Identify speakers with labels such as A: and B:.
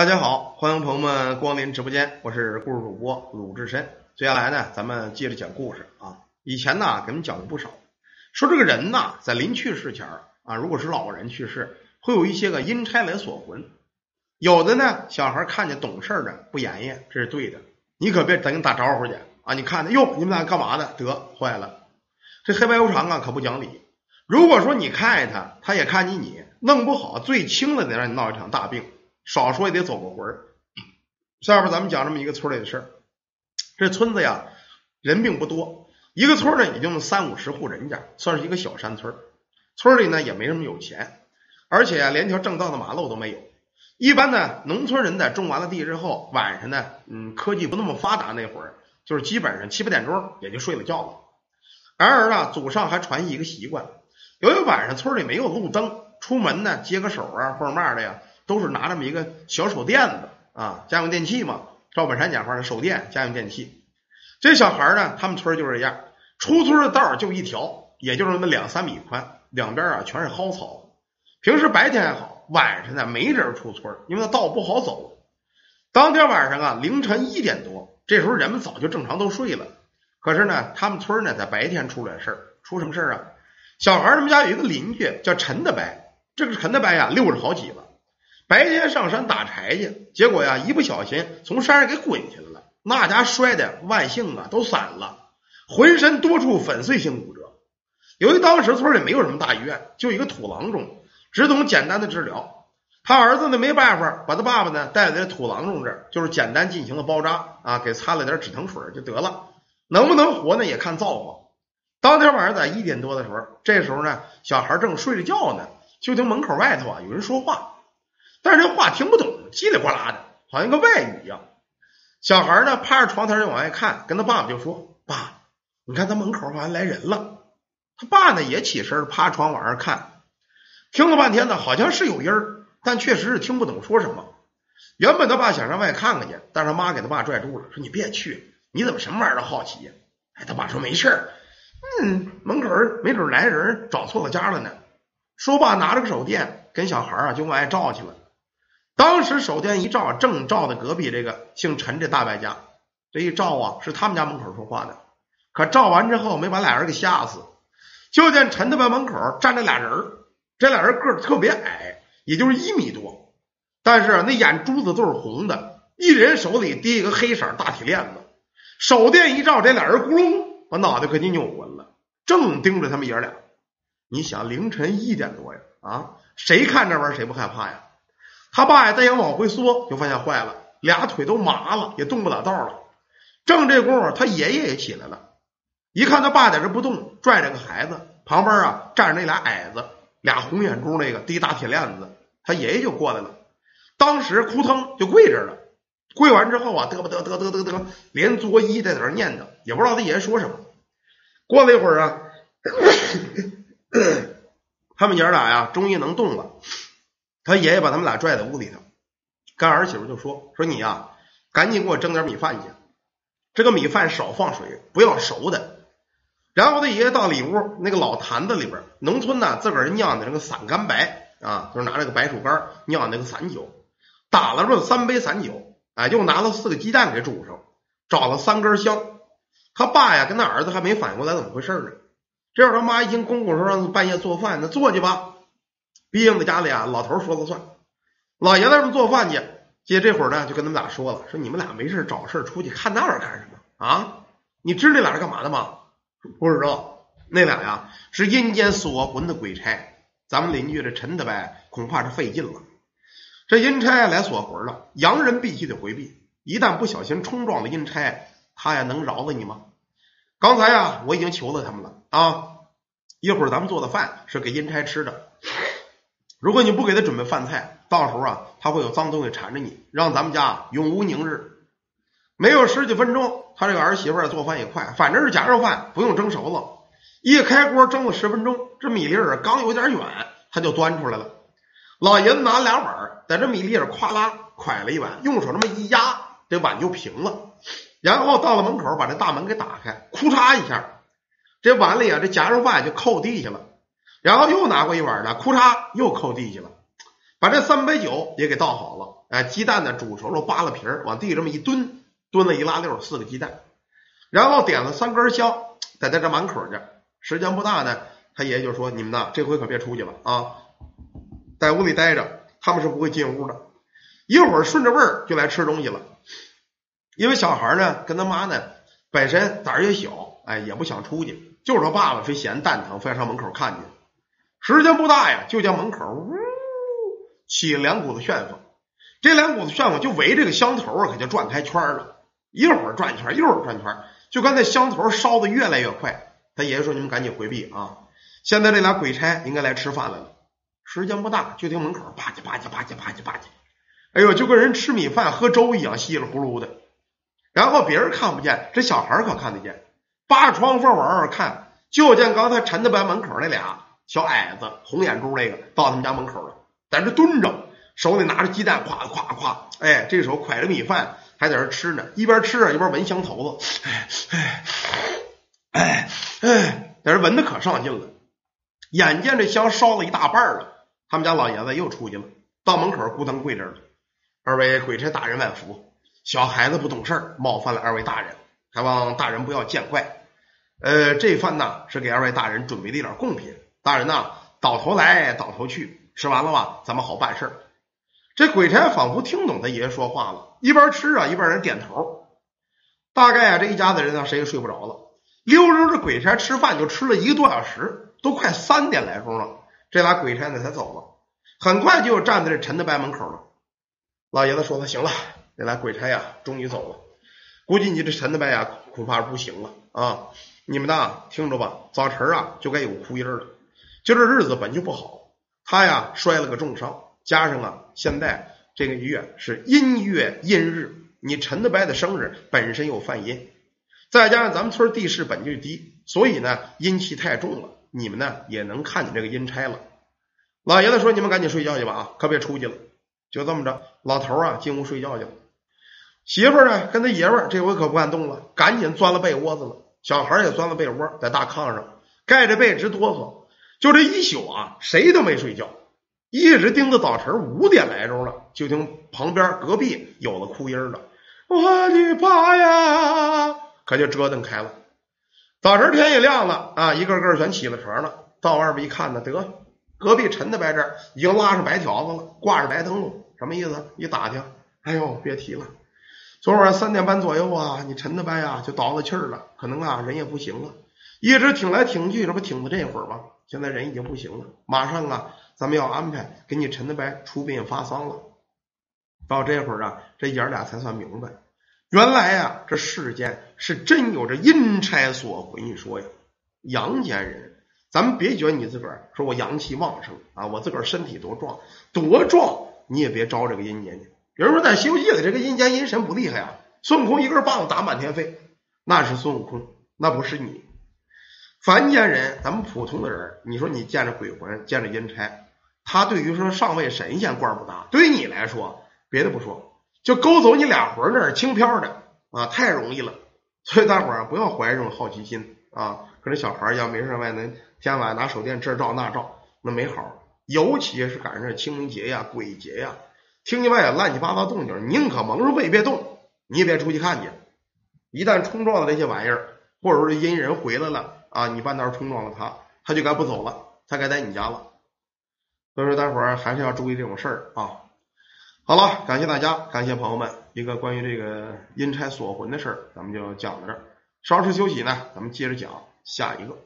A: 大家好，欢迎朋友们光临直播间，我是故事主播鲁智深。接下来呢，咱们接着讲故事啊。以前呢，给我们讲过不少，说这个人呐，在临去世前啊，如果是老人去世，会有一些个阴差来锁魂。有的呢，小孩看见懂事的不言言，这是对的，你可别等你打招呼去啊！你看，哟，你们俩干嘛呢？得坏了，这黑白无常啊，可不讲理。如果说你看见他，他也看见你，弄不好最轻的得让你闹一场大病。少说也得走个魂儿。下边咱们讲这么一个村里的事儿。这村子呀，人并不多，一个村呢也就三五十户人家，算是一个小山村。村里呢也没什么有钱，而且连条正道的马路都没有。一般呢，农村人在种完了地之后，晚上呢，嗯，科技不那么发达那会儿，就是基本上七八点钟也就睡了觉了。然而呢，祖上还传一个习惯，由于晚上村里没有路灯，出门呢接个手啊或者嘛的呀。都是拿这么一个小手电子啊，家用电器嘛。赵本山讲话的手电家用电器。这小孩呢，他们村就是这样，出村的道就一条，也就是那么两三米宽，两边啊全是蒿草。平时白天还好，晚上呢没人出村，因为那道不好走。当天晚上啊，凌晨一点多，这时候人们早就正常都睡了。可是呢，他们村呢在白天出了事儿，出什么事儿啊？小孩他们家有一个邻居叫陈大白，这个陈大白呀六十好几了。白天上山打柴去，结果呀，一不小心从山上给滚下来了。那家摔的万幸啊，都散了，浑身多处粉碎性骨折。由于当时村里没有什么大医院，就一个土郎中，只懂简单的治疗。他儿子呢没办法，把他爸爸呢带在土郎中这儿，就是简单进行了包扎啊，给擦了点止疼水就得了。能不能活呢，也看造化。当天晚上在一点多的时候，这时候呢，小孩正睡着觉呢，就听门口外头啊有人说话。但是这话听不懂，叽里呱啦的，好像个外语一样。小孩呢趴着床头就往外看，跟他爸爸就说：“爸，你看他门口好像来人了。”他爸呢也起身趴床往上看，听了半天呢，好像是有音儿，但确实是听不懂说什么。原本他爸想上外看看去，但是他妈给他爸拽住了，说：“你别去，你怎么什么玩意儿都好奇呀？”哎，他爸说：“没事儿，嗯，门口没准来人找错了家了呢。”说罢，拿着个手电跟小孩啊就往外照去了。当时手电一照，正照的隔壁这个姓陈这大败家，这一照啊，是他们家门口说话的。可照完之后，没把俩人给吓死。就见陈大伯门口站着俩人这俩人个儿特别矮，也就是一米多，但是那眼珠子都是红的，一人手里提一个黑色大铁链子。手电一照，这俩人咕隆把脑袋可就扭昏了，正盯着他们爷俩。你想，凌晨一点多呀，啊，谁看这玩意儿谁不害怕呀？他爸呀，再想往回缩，就发现坏了，俩腿都麻了，也动不了道了。正这功夫，他爷爷也起来了，一看他爸在这不动，拽着个孩子，旁边啊站着那俩矮子，俩红眼珠那个提大铁链子，他爷爷就过来了。当时扑腾就跪这了，跪完之后啊，嘚吧嘚嘚嘚嘚嘚，连作揖在那念叨，也不知道他爷爷说什么。过了一会儿啊，他们爷俩呀，终于能动了。他爷爷把他们俩拽在屋里头，干儿媳妇就说：“说你呀，赶紧给我蒸点米饭去。这个米饭少放水，不要熟的。”然后他爷爷到里屋那个老坛子里边，农村呢自个儿酿的那个散干白啊，就是拿那个白薯干酿那个散酒，打了这三杯散酒，哎，又拿了四个鸡蛋给煮上，找了三根香。他爸呀跟他儿子还没反应过来怎么回事呢。这会他妈一听公公说让半夜做饭，那做去吧。毕竟在家里啊，老头说了算。老爷子们做饭去，接这会儿呢，就跟他们俩说了：“说你们俩没事找事出去看那玩意儿干什么啊？你知道那俩是干嘛的吗？不知道。那俩呀是阴间锁魂的鬼差。咱们邻居这陈大伯恐怕是费劲了。这阴差来锁魂了，洋人必须得回避。一旦不小心冲撞了阴差，他呀能饶了你吗？刚才呀，我已经求了他们了啊！一会儿咱们做的饭是给阴差吃的。”如果你不给他准备饭菜，到时候啊，他会有脏东西缠着你，让咱们家永无宁日。没有十几分钟，他这个儿媳妇做饭也快，反正是夹肉饭，不用蒸熟了。一开锅蒸了十分钟，这米粒儿刚有点远，他就端出来了。老爷子拿俩碗，在这米粒儿咵啦蒯了一碗，用手这么一压，这碗就平了。然后到了门口，把这大门给打开，库嚓一下，这碗里啊，这夹肉饭就扣地下了。然后又拿过一碗呢，库嚓又扣地下了。把这三杯酒也给倒好了，哎，鸡蛋呢煮熟了，扒了皮儿，往地这么一蹲，蹲了一拉溜，四个鸡蛋，然后点了三根香，在在这门口去。时间不大呢，他爷爷就说：“你们呢，这回可别出去了啊，在屋里待着，他们是不会进屋的。一会儿顺着味儿就来吃东西了。因为小孩呢，跟他妈呢本身胆儿也小，哎，也不想出去，就是他爸爸非嫌蛋疼，非要上门口看去。时间不大呀，就见门口呜起两股子旋风，这两股子旋风就围这个香头啊，可就转开圈了，一会儿转圈，一会儿转圈，就跟那香头烧的越来越快。他爷爷说：“你们赶紧回避啊！现在这俩鬼差应该来吃饭来了。时间不大，就听门口吧唧吧唧吧唧吧唧吧唧，哎呦，就跟人吃米饭喝粥一样，稀里呼噜的。然后别人看不见，这小孩可看得见。扒着窗缝往外看，就见刚才陈德白门口那俩小矮子，红眼珠那个，到他们家门口了，在这蹲着，手里拿着鸡蛋，咵咵咵，哎，这手蒯着米饭，还在这吃呢，一边吃啊一边闻香头子，哎哎。”哎，在这闻的可上劲了。眼见这香烧了一大半了，他们家老爷子又出去了，到门口咕噔跪这儿了。二位鬼差大人万福，小孩子不懂事冒犯了二位大人，还望大人不要见怪。呃，这饭呢是给二位大人准备的一点贡品，大人呐倒头来倒头去，吃完了吧，咱们好办事儿。这鬼差仿佛听懂他爷爷说话了，一边吃啊一边人点头。大概啊这一家子人呢谁也睡不着了。溜溜的鬼差吃饭就吃了一个多小时，都快三点来钟了。这俩鬼差呢才走了，很快就站在这陈德白门口了。老爷子说：“他行了，这俩鬼差呀，终于走了。估计你这陈德白呀，恐怕是不行了啊！你们呐，听着吧，早晨啊就该有哭音了。就这日子本就不好，他呀摔了个重伤，加上啊现在这个月是阴月阴日，你陈德白的生日本身又犯阴。”再加上咱们村地势本就低，所以呢阴气太重了。你们呢也能看见这个阴差了。老爷子说：“你们赶紧睡觉去吧，啊，可别出去了。”就这么着，老头啊进屋睡觉去了。媳妇呢跟他爷们这回可不敢动了，赶紧钻了被窝子了。小孩也钻了被窝，在大炕上盖着被直哆嗦。就这一宿啊，谁都没睡觉，一直盯到早晨五点来钟了，就听旁边隔壁有了哭音了：“我的爸呀！”可就折腾开了。早晨天也亮了啊，一个个全起了床了。到外边一看呢，得隔壁陈大白这已经拉上白条子了，挂着白灯笼，什么意思？一打听，哎呦，别提了，昨晚三点半左右啊，你陈大白呀就倒了气儿了，可能啊人也不行了，一直挺来挺去，这不挺到这会儿吗？现在人已经不行了，马上啊，咱们要安排给你陈大白出殡发丧了。到这会儿啊，这爷俩才算明白。原来啊，这世间是真有这阴差所回。你说呀，阳间人，咱们别觉得你自个儿说我阳气旺盛啊，我自个儿身体多壮多壮，你也别招这个阴间去。有人说在《西游记》里，这个阴间阴神不厉害啊，孙悟空一根棒子打满天飞，那是孙悟空，那不是你。凡间人，咱们普通的人，你说你见着鬼魂，见着阴差，他对于说上位神仙官不大，对于你来说，别的不说。就勾走你俩魂那是轻飘的啊，太容易了。所以大伙儿不要怀这种好奇心啊，跟这小孩一样，没事外能天晚拿手电这照那照，那没好。尤其是赶上这清明节呀、鬼节呀，听见外边乱七八糟动静，宁可蒙着背别动，你也别出去看去。一旦冲撞了这些玩意儿，或者说阴人回来了啊，你半道冲撞了他，他就该不走了，他该在你家了。所以说，待会儿还是要注意这种事儿啊。好了，感谢大家，感谢朋友们，一个关于这个阴差锁魂的事儿，咱们就讲到这儿。稍事休息呢，咱们接着讲下一个。